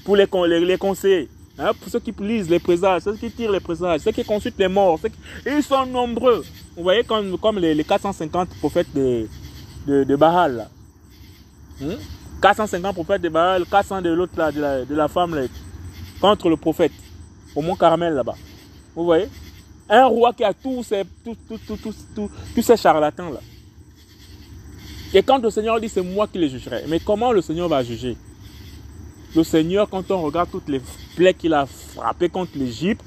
pour les, les, conseiller. Hein, pour ceux qui lisent les présages, ceux qui tirent les présages, ceux qui consultent les morts, ils sont nombreux. Vous voyez comme, comme les, 450 prophètes de, de, de Baal. Là. 450 hmm? prophètes de Baal, 400 de l'autre là, de la, de la femme là, contre le prophète, au mont Carmel là-bas. Vous voyez? Un roi qui a tous ces, tous, ces charlatans là. Et quand le Seigneur dit c'est moi qui les jugerai, mais comment le Seigneur va juger? Le Seigneur, quand on regarde toutes les plaies qu'il a frappées contre l'Égypte,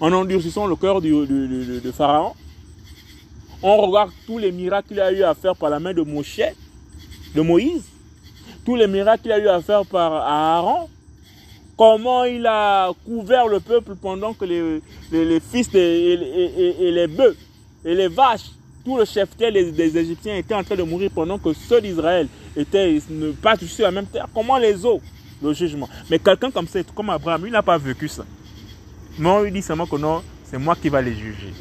en endurcissant le cœur de, Pharaon, on regarde tous les miracles qu'il a eu à faire par la main de Moshe, de Moïse, tous les miracles qu'il a eu à faire par Aaron, comment il a couvert le peuple pendant que les, les, fils et, les bœufs et les vaches, tout le chef des, Égyptiens étaient en train de mourir pendant que ceux d'Israël étaient ne pas sur la même terre. Comment les eaux? Le jugement. Mais quelqu'un comme ça, comme Abraham, il n'a pas vécu ça. Non, il dit seulement que non, c'est moi qui va les juger.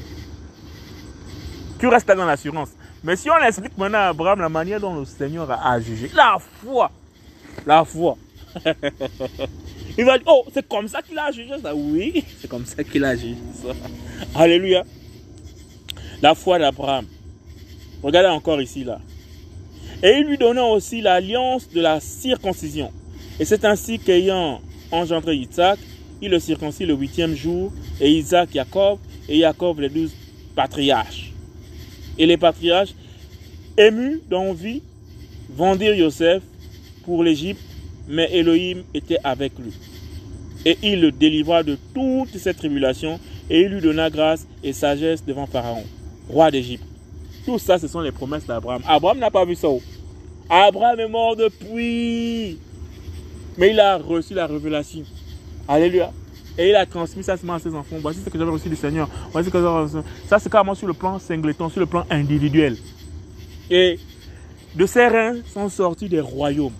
Tu restes là dans l'assurance. Mais si on explique maintenant à Abraham la manière dont le Seigneur a jugé, la foi, la foi. (laughs) Il va dire, oh, c'est comme ça qu'il a jugé ça. Oui, (laughs) c'est comme ça qu'il a jugé ça. Alléluia. La foi d'Abraham. Regardez encore ici, là. Et il lui donna aussi l'alliance de la circoncision. Et c'est ainsi qu'ayant engendré Isaac, il le circoncit le huitième jour, et Isaac, Jacob, et Jacob les douze patriarches. Et les patriarches, émus d'envie, vendirent Joseph pour l'Égypte, mais Elohim était avec lui. Et il le délivra de toutes ces tribulations, et il lui donna grâce et sagesse devant Pharaon, roi d'Égypte. Tout ça, ce sont les promesses d'Abraham. Abraham n'a pas vu ça. Abraham est mort depuis. Mais il a reçu la révélation. Alléluia. Et il a transmis ça à ses enfants. Voici ce que j'avais reçu du Seigneur. Voici que Ça, c'est carrément sur le plan singleton, sur le plan individuel. Et de ces reins sont sortis des royaumes.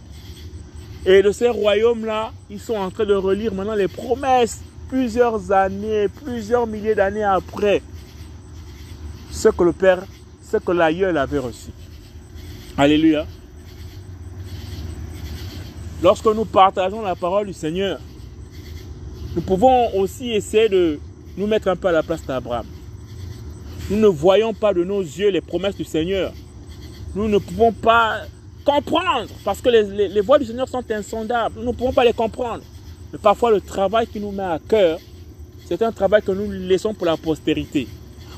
Et de ces royaumes-là, ils sont en train de relire maintenant les promesses plusieurs années, plusieurs milliers d'années après ce que le Père, ce que l'aïeul avait reçu. Alléluia. Lorsque nous partageons la parole du Seigneur, nous pouvons aussi essayer de nous mettre un peu à la place d'Abraham. Nous ne voyons pas de nos yeux les promesses du Seigneur. Nous ne pouvons pas comprendre parce que les, les, voies du Seigneur sont insondables. Nous ne pouvons pas les comprendre. Mais parfois, le travail qui nous met à cœur, c'est un travail que nous laissons pour la postérité.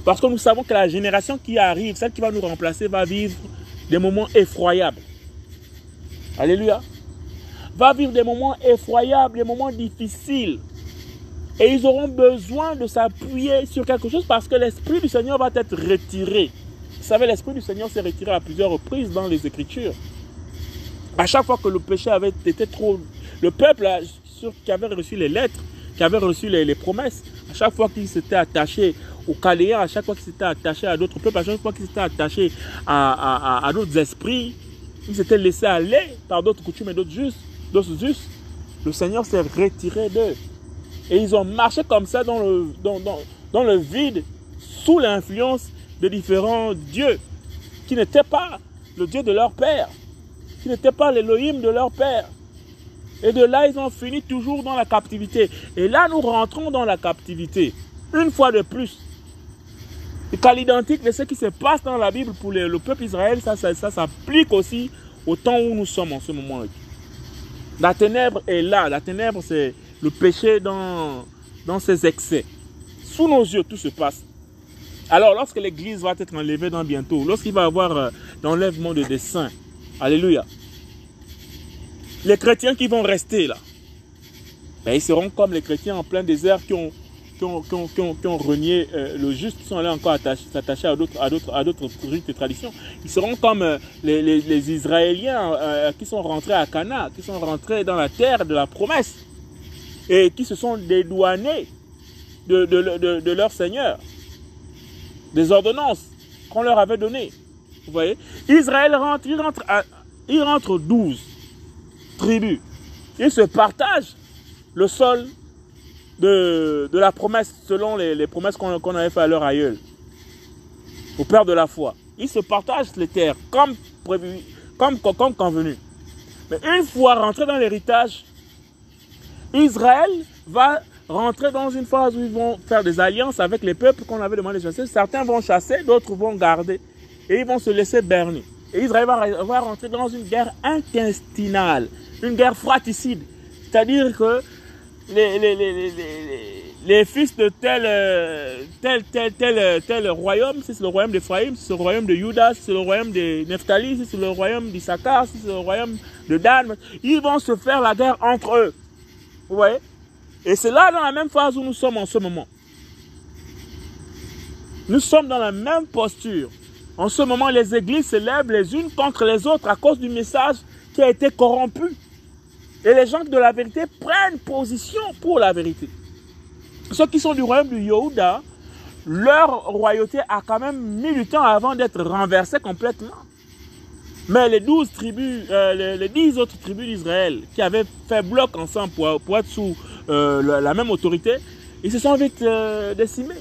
Parce que nous savons que la génération qui arrive, celle qui va nous remplacer, va vivre des moments effroyables. Alléluia. Va vivre des moments effroyables, des moments difficiles. Et ils auront besoin de s'appuyer sur quelque chose parce que l'Esprit du Seigneur va être retiré. Vous savez, l'Esprit du Seigneur s'est retiré à plusieurs reprises dans les Écritures. À chaque fois que le péché avait été trop... Le peuple qui avait reçu les lettres, qui avait reçu les, promesses, à chaque fois qu'il s'était attaché aux Caléens, à chaque fois qu'il s'était attaché à d'autres peuples, à chaque fois qu'il s'était attaché à, d'autres esprits, il s'était laissé aller par d'autres coutumes et d'autres justes. Le Seigneur s'est retiré d'eux. Et ils ont marché comme ça dans le, dans, le vide, sous l'influence de différents dieux, qui n'étaient pas le Dieu de leur père, qui n'étaient pas l'Élohim de leur père. Et de là, ils ont fini toujours dans la captivité. Et là, nous rentrons dans la captivité. Une fois de plus. Et qu'à l'identique de ce qui se passe dans la Bible pour le, peuple Israël, ça, ça, ça s'applique aussi au temps où nous sommes en ce moment. La ténèbre est là. La ténèbre, c'est le péché dans, dans ses excès. Sous nos yeux, tout se passe. Alors, lorsque l'Église va être enlevée dans bientôt, lorsqu'il va y avoir euh, l'enlèvement de des saints, Alléluia, les chrétiens qui vont rester là, ben, ils seront comme les chrétiens en plein désert qui ont, qui ont, qui ont, renié euh, le juste, qui sont allés encore s'attacher à d'autres, à d'autres, à d'autres rites et traditions. Ils seront comme euh, les, les, Israéliens qui sont rentrés à Cana, qui sont rentrés dans la terre de la promesse et qui se sont dédouanés de, de, de leur Seigneur des ordonnances qu'on leur avait données. Vous voyez? Israël rentre, il rentre, il rentre 12 tribus. Ils se partagent le sol de, de la promesse selon les, les promesses qu'on avait fait à leur aïeul, au Père de la foi. Ils se partagent les terres comme prévu, comme, comme convenu. Mais une fois rentré dans l'héritage, Israël va rentrer dans une phase où ils vont faire des alliances avec les peuples qu'on avait demandé de chasser. Certains vont chasser, d'autres vont garder. Et ils vont se laisser berner. Et Israël va, rentrer dans une guerre intestinale, une guerre fratricide. C'est-à-dire que les, les, les, les, fils de tel, tel, tel, tel, tel royaume, si c'est le royaume d'Ephraïm, si c'est le royaume de Judas, si c'est le royaume de Nephtali, si c'est le royaume d'Issachar, si c'est le royaume de Dan, ils vont se faire la guerre entre eux. Vous voyez? Et c'est là dans la même phase où nous sommes en ce moment. Nous sommes dans la même posture. En ce moment, les églises se lèvent les unes contre les autres à cause du message qui a été corrompu. Et les gens de la vérité prennent position pour la vérité. Ceux qui sont du royaume du Yehuda, leur royauté a quand même mis du temps avant d'être renversée complètement. Mais les douze tribus, euh, les, dix autres tribus d'Israël qui avaient fait bloc ensemble pour, pour être sous euh, la, même autorité, ils se sont vite euh, décimés.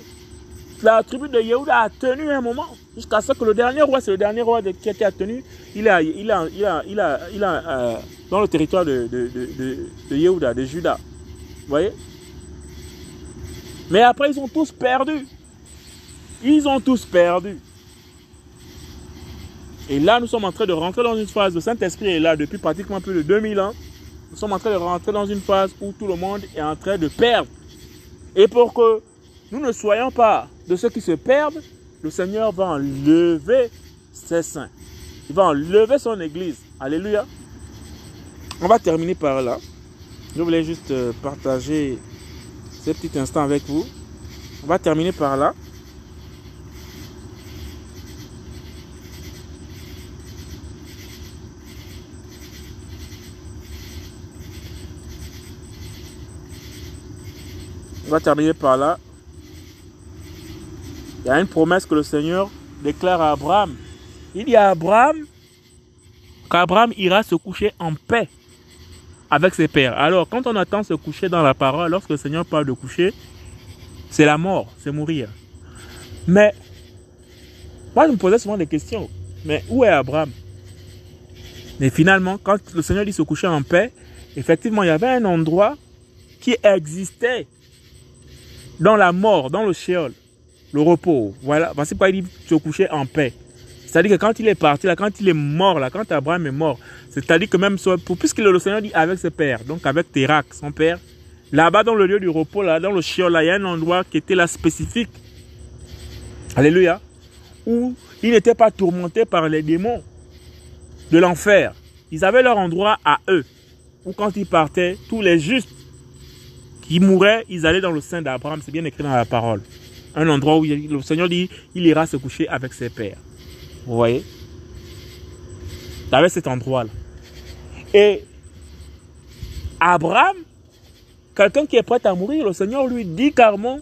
La tribu de Yehuda a tenu un moment, jusqu'à ce que le dernier roi, c'est le dernier roi de, qui a tenu, il a, il a, il a, il a, il a euh, dans le territoire de, de, de, de Yehuda, de Juda. Vous voyez? Mais après, ils ont tous perdu. Ils ont tous perdu. Et là, nous sommes en train de rentrer dans une phase. Le Saint-Esprit est là depuis pratiquement plus de 2000 ans. Nous sommes en train de rentrer dans une phase où tout le monde est en train de perdre. Et pour que nous ne soyons pas de ceux qui se perdent, le Seigneur va enlever ses saints. Il va enlever son église. Alléluia. On va terminer par là. Je voulais juste euh, partager ce petit instant avec vous. On va terminer par là. On va terminer par là. Il y a une promesse que le Seigneur déclare à Abraham. Il dit à Abraham qu'Abraham ira se coucher en paix avec ses pères. Alors, quand on attend se coucher dans la parole, lorsque le Seigneur parle de coucher, c'est la mort, c'est mourir. Mais, moi je me posais souvent des questions. Mais où est Abraham? Mais finalement, quand le Seigneur dit se coucher en paix, effectivement, il y avait un endroit qui existait dans la mort, dans le Sheol, le repos. Voilà, c'est pourquoi il dit se coucher en paix. C'est-à-dire que quand il est parti, là, quand il est mort, là, quand Abraham est mort, c'est-à-dire que même, puisque le Seigneur dit avec ses pères, donc avec Térak, son père, là-bas dans le lieu du repos, là, dans le Sheol, là, il y a un endroit qui était là spécifique. Alléluia. Où ils n'étaient pas tourmentés par les démons de l'enfer. Ils avaient leur endroit à eux. Où quand ils partaient, tous les justes ils mouraient, ils allaient dans le sein d'Abraham, c'est bien écrit dans la parole. Un endroit où le Seigneur dit, il ira se coucher avec ses pères. Vous voyez? Avait cet endroit-là. Et Abraham, quelqu'un qui est prêt à mourir, le Seigneur lui dit carrément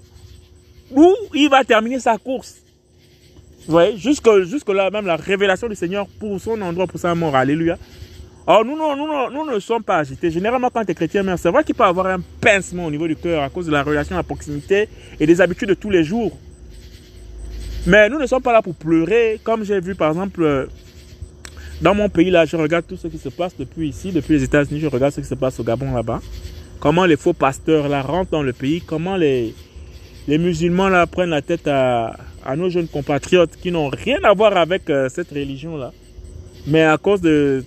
où il va terminer sa course? Vous voyez, jusque, jusque là, même la révélation du Seigneur pour son endroit, pour sa mort. Alléluia. Alors nous, nous, nous, nous, ne sommes pas agités. Généralement, quand tu es chrétien, c'est vrai qu'il peut avoir un pincement au niveau du cœur à cause de la relation à proximité et des habitudes de tous les jours. Mais nous ne sommes pas là pour pleurer, comme j'ai vu par exemple euh, Dans mon pays, là, je regarde tout ce qui se passe depuis ici, depuis les États-Unis, je regarde ce qui se passe au Gabon là-bas. Comment les faux pasteurs là rentrent dans le pays, comment les, les musulmans là prennent la tête à, à nos jeunes compatriotes qui n'ont rien à voir avec euh, cette religion-là. Mais à cause de,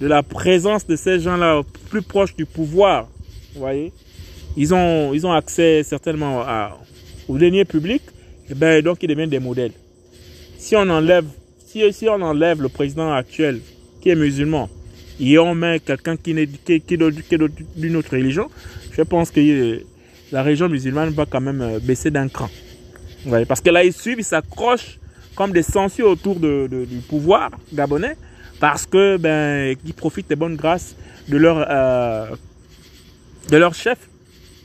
de la présence de ces gens-là plus proches du pouvoir, vous voyez, ils ont, ils ont accès certainement au denier public, et ben, donc ils deviennent des modèles. Si on enlève si, si on enlève le président actuel qui est musulman et on met quelqu'un qui, qui, qui, est d'une autre religion, je pense que la religion musulmane va quand même euh, baisser d'un cran. Ouais, parce que là, ils suivent, ils s'accrochent comme des sangsues autour de, du pouvoir gabonais parce que ben ils profitent des bonnes grâces de leur euh, de leur chef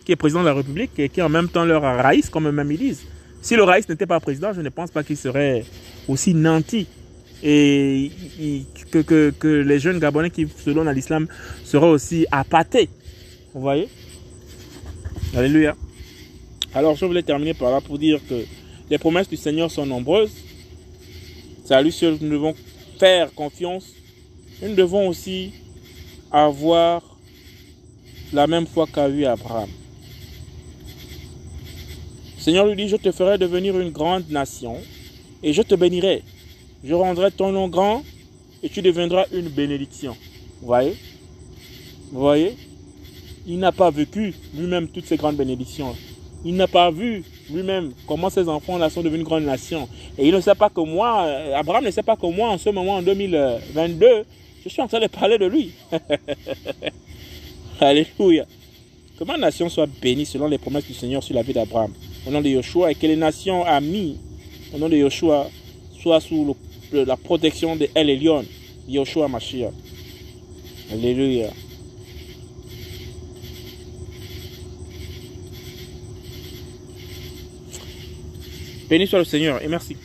qui est président de la République et qui est en même temps leur raïs comme eux-mêmes ils disent. Si le raïs n'était pas président, je ne pense pas qu'il serait aussi nanti et que, que, les jeunes Gabonais qui, selon l'islam, seraient aussi appâtés. Vous voyez? Alléluia. Alors, je voulais terminer par là pour dire que les promesses du Seigneur sont nombreuses. C'est à nous devons confiance. nous devons aussi avoir la même foi qu'a eu Abraham. Seigneur lui dit, je te ferai devenir une grande nation et je te bénirai. Je rendrai ton nom grand et tu deviendras une bénédiction. Vous voyez? Voyez? Il n'a pas vécu lui-même toutes ces grandes bénédictions. Il n'a pas vu lui-même comment ses enfants là sont devenus une grande nation. Et il ne sait pas que moi, euh, Abraham ne sait pas que moi, en ce moment, en 2022, je suis en train de parler de lui. (laughs) Alléluia. Que ma nation soit bénie selon les promesses du Seigneur sur la vie d'Abraham. Au nom de Yoshua et que les nations amies au nom de Yoshua, soit sous la protection de El Elyon, Yoshua Mashiach. Alléluia. Béni soit le Seigneur et merci.